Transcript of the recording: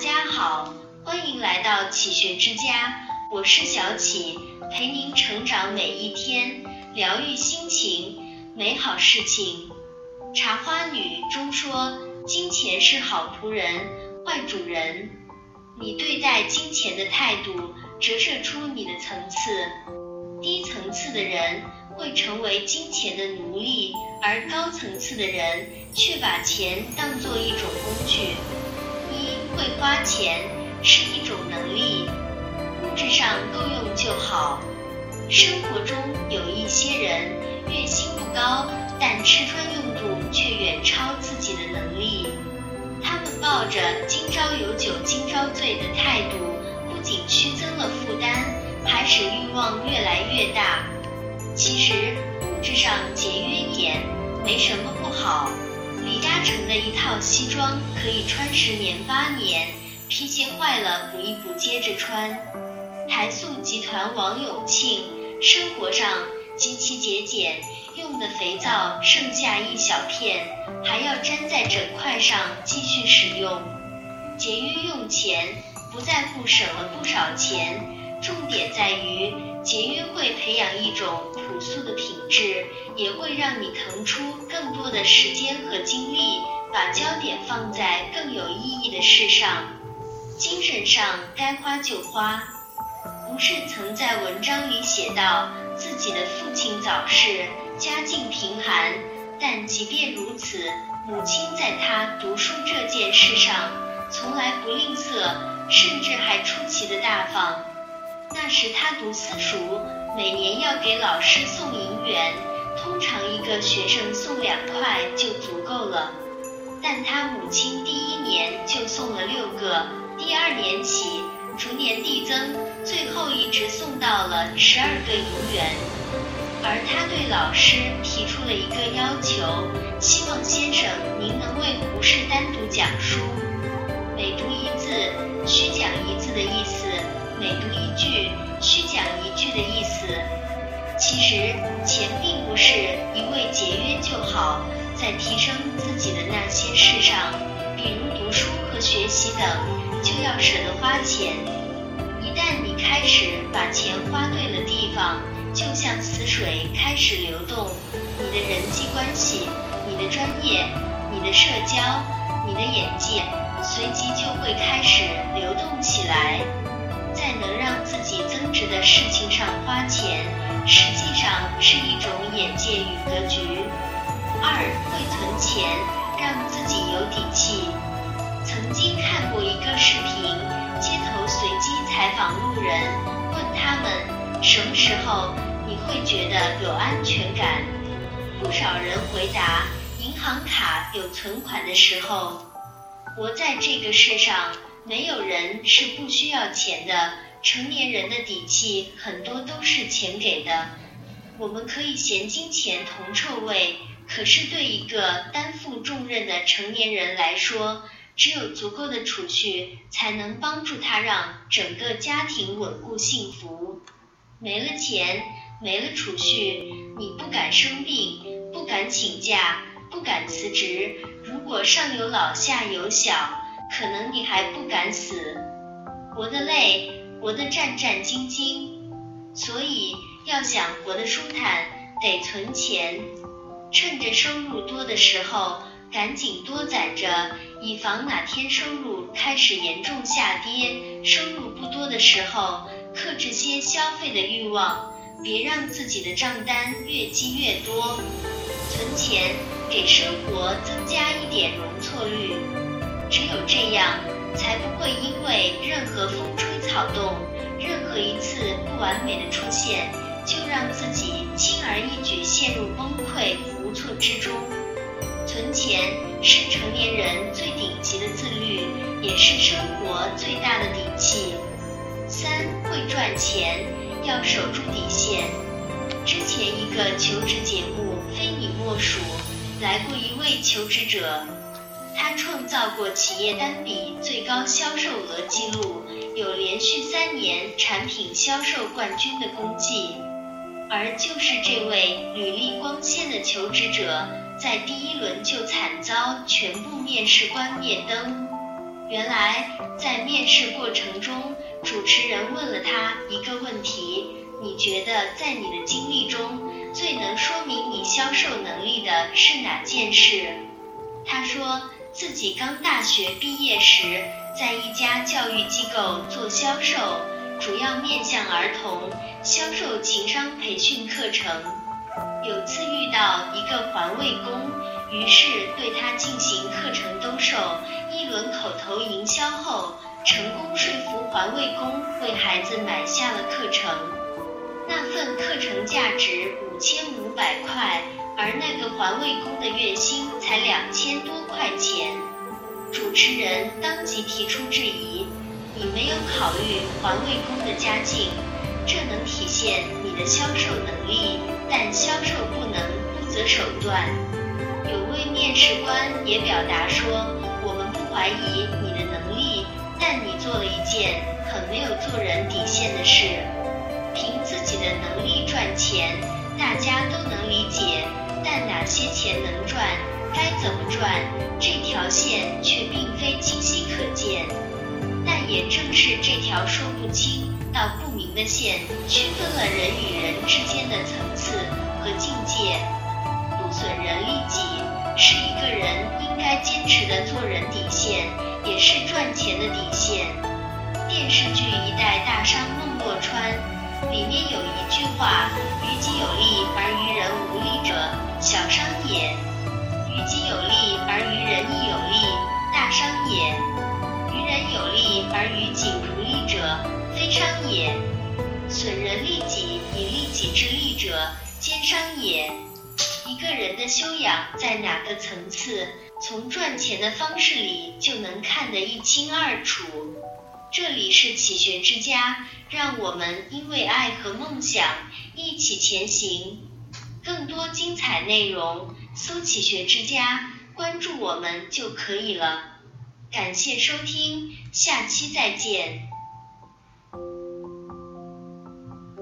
家好，欢迎来到启学之家，我是小启，陪您成长每一天，疗愈心情，美好事情。茶花女中说，金钱是好仆人，坏主人。你对待金钱的态度，折射出你的层次。低层次的人会成为金钱的奴隶，而高层次的人却把钱当做一种工具。会花钱是一种能力，物质上够用就好。生活中有一些人月薪不高，但吃穿用度却远超自己的能力。他们抱着“今朝有酒今朝醉”的态度，不仅虚增了负担，还使欲望越来越大。其实物质上节约一点没什么不好。李嘉诚的一套西装可以穿十年八年，皮鞋坏了补一补接着穿。台塑集团王永庆生活上极其节俭，用的肥皂剩下一小片，还要粘在整块上继续使用。节约用钱，不在乎省了不少钱。在于节约会培养一种朴素的品质，也会让你腾出更多的时间和精力，把焦点放在更有意义的事上。精神上该花就花。不是曾在文章里写到自己的父亲早逝，家境贫寒，但即便如此，母亲在他读书这件事上从来不吝啬，甚至还出奇的大方。那时他读私塾，每年要给老师送银元，通常一个学生送两块就足够了。但他母亲第一年就送了六个，第二年起逐年递增，最后一直送到了十二个银元。而他对老师提出了一个要求，希望先生您能为胡适单独讲书，每读一字需讲一字的意思。每读一句，需讲一句的意思。其实钱并不是一味节约就好，在提升自己的那些事上，比如读书和学习等，就要舍得花钱。一旦你开始把钱花对了地方，就像死水开始流动，你的人际关系、你的专业、你的社交、你的眼界，随即就会开始流动起来。能让自己增值的事情上花钱，实际上是一种眼界与格局。二会存钱，让自己有底气。曾经看过一个视频，街头随机采访路人，问他们什么时候你会觉得有安全感？不少人回答，银行卡有存款的时候。活在这个世上。没有人是不需要钱的，成年人的底气很多都是钱给的。我们可以嫌金钱铜臭味，可是对一个担负重任的成年人来说，只有足够的储蓄，才能帮助他让整个家庭稳固幸福。没了钱，没了储蓄，你不敢生病，不敢请假，不敢辞职。如果上有老下有小。可能你还不敢死，活得累，活得战战兢兢，所以要想活得舒坦，得存钱，趁着收入多的时候，赶紧多攒着，以防哪天收入开始严重下跌。收入不多的时候，克制些消费的欲望，别让自己的账单越积越多。存钱，给生活增加一点容错率。只有这样，才不会因为任何风吹草动，任何一次不完美的出现，就让自己轻而易举陷入崩溃无措之中。存钱是成年人最顶级的自律，也是生活最大的底气。三会赚钱，要守住底线。之前一个求职节目非你莫属，来过一位求职者。他创造过企业单笔最高销售额记录，有连续三年产品销售冠军的功绩。而就是这位履历光鲜的求职者，在第一轮就惨遭全部面试官灭灯。原来，在面试过程中，主持人问了他一个问题：你觉得在你的经历中，最能说明你销售能力的是哪件事？他说自己刚大学毕业时，在一家教育机构做销售，主要面向儿童，销售情商培训课程。有次遇到一个环卫工，于是对他进行课程兜售。一轮口头营销后，成功说服环卫工为孩子买下了课程。那份课程价值五千五百块，而那个环卫工的月薪才两千多块钱。主持人当即提出质疑：“你没有考虑环卫工的家境，这能体现你的销售能力，但销售不能不择手段。”有位面试官也表达说。我们不怀疑你的能力，但你做了一件很没有做人底线的事。凭自己的能力赚钱，大家都能理解，但哪些钱能赚，该怎么赚，这条线却并非清晰可见。但也正是这条说不清道不明的线，区分了人与人之间的层次和境界。不损人利己，是一个人应。该坚持的做人底线，也是赚钱的底线。电视剧《一代大商孟洛川》里面有一句话：“于己有利而于人无利者，者，奸商也。”一个人的修养在哪个层次？从赚钱的方式里就能看得一清二楚。这里是启学之家，让我们因为爱和梦想一起前行。更多精彩内容，搜“启学之家”，关注我们就可以了。感谢收听，下期再见。